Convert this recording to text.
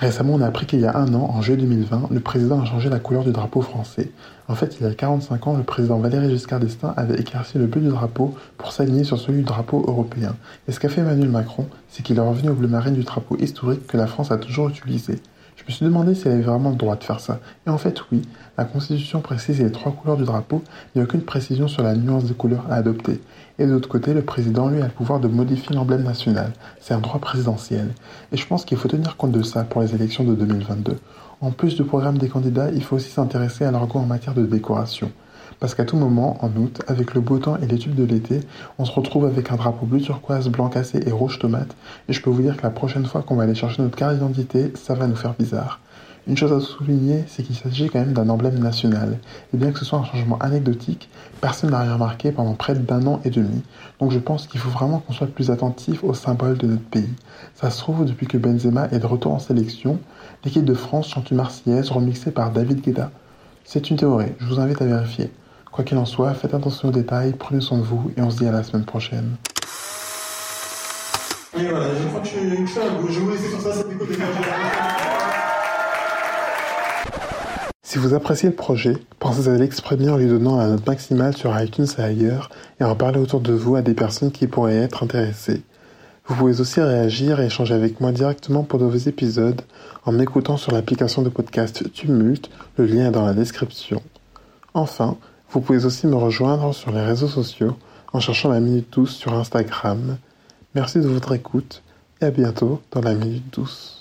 Récemment, on a appris qu'il y a un an, en juillet 2020, le président a changé la couleur du drapeau français. En fait, il y a 45 ans, le président Valéry Giscard d'Estaing avait éclairci le bleu du drapeau pour s'aligner sur celui du drapeau européen. Et ce qu'a fait Emmanuel Macron, c'est qu'il est revenu au bleu marine du drapeau historique que la France a toujours utilisé. Je me suis demandé s'il avait vraiment le droit de faire ça. Et en fait, oui, la Constitution précise les trois couleurs du drapeau, mais aucune précision sur la nuance des couleurs à adopter. Et de l'autre côté, le président, lui, a le pouvoir de modifier l'emblème national. C'est un droit présidentiel. Et je pense qu'il faut tenir compte de ça pour les élections de 2022. En plus du programme des candidats, il faut aussi s'intéresser à leur goût en matière de décoration. Parce qu'à tout moment, en août, avec le beau temps et les tubes de l'été, on se retrouve avec un drapeau bleu turquoise, blanc cassé et rouge tomate, et je peux vous dire que la prochaine fois qu'on va aller chercher notre carte d'identité, ça va nous faire bizarre. Une chose à souligner, c'est qu'il s'agit quand même d'un emblème national. Et bien que ce soit un changement anecdotique, personne n'a rien remarqué pendant près d'un an et demi. Donc je pense qu'il faut vraiment qu'on soit plus attentif aux symboles de notre pays. Ça se trouve, depuis que Benzema est de retour en sélection, l'équipe de France chante une Marseillaise remixée par David Guetta. C'est une théorie, je vous invite à vérifier. Quoi qu'il en soit, faites attention aux détails, prenez soin de vous et on se dit à la semaine prochaine. Et voilà, je crois que je, je, je vous laisser sur ça, cette écoute Si vous appréciez le projet, pensez à l'exprimer en lui donnant un note maximale sur iTunes et ailleurs et en parler autour de vous à des personnes qui pourraient être intéressées. Vous pouvez aussi réagir et échanger avec moi directement pour de vos épisodes en m'écoutant sur l'application de podcast Tumult, le lien est dans la description. Enfin, vous pouvez aussi me rejoindre sur les réseaux sociaux en cherchant la Minute Douce sur Instagram. Merci de votre écoute et à bientôt dans la Minute Douce.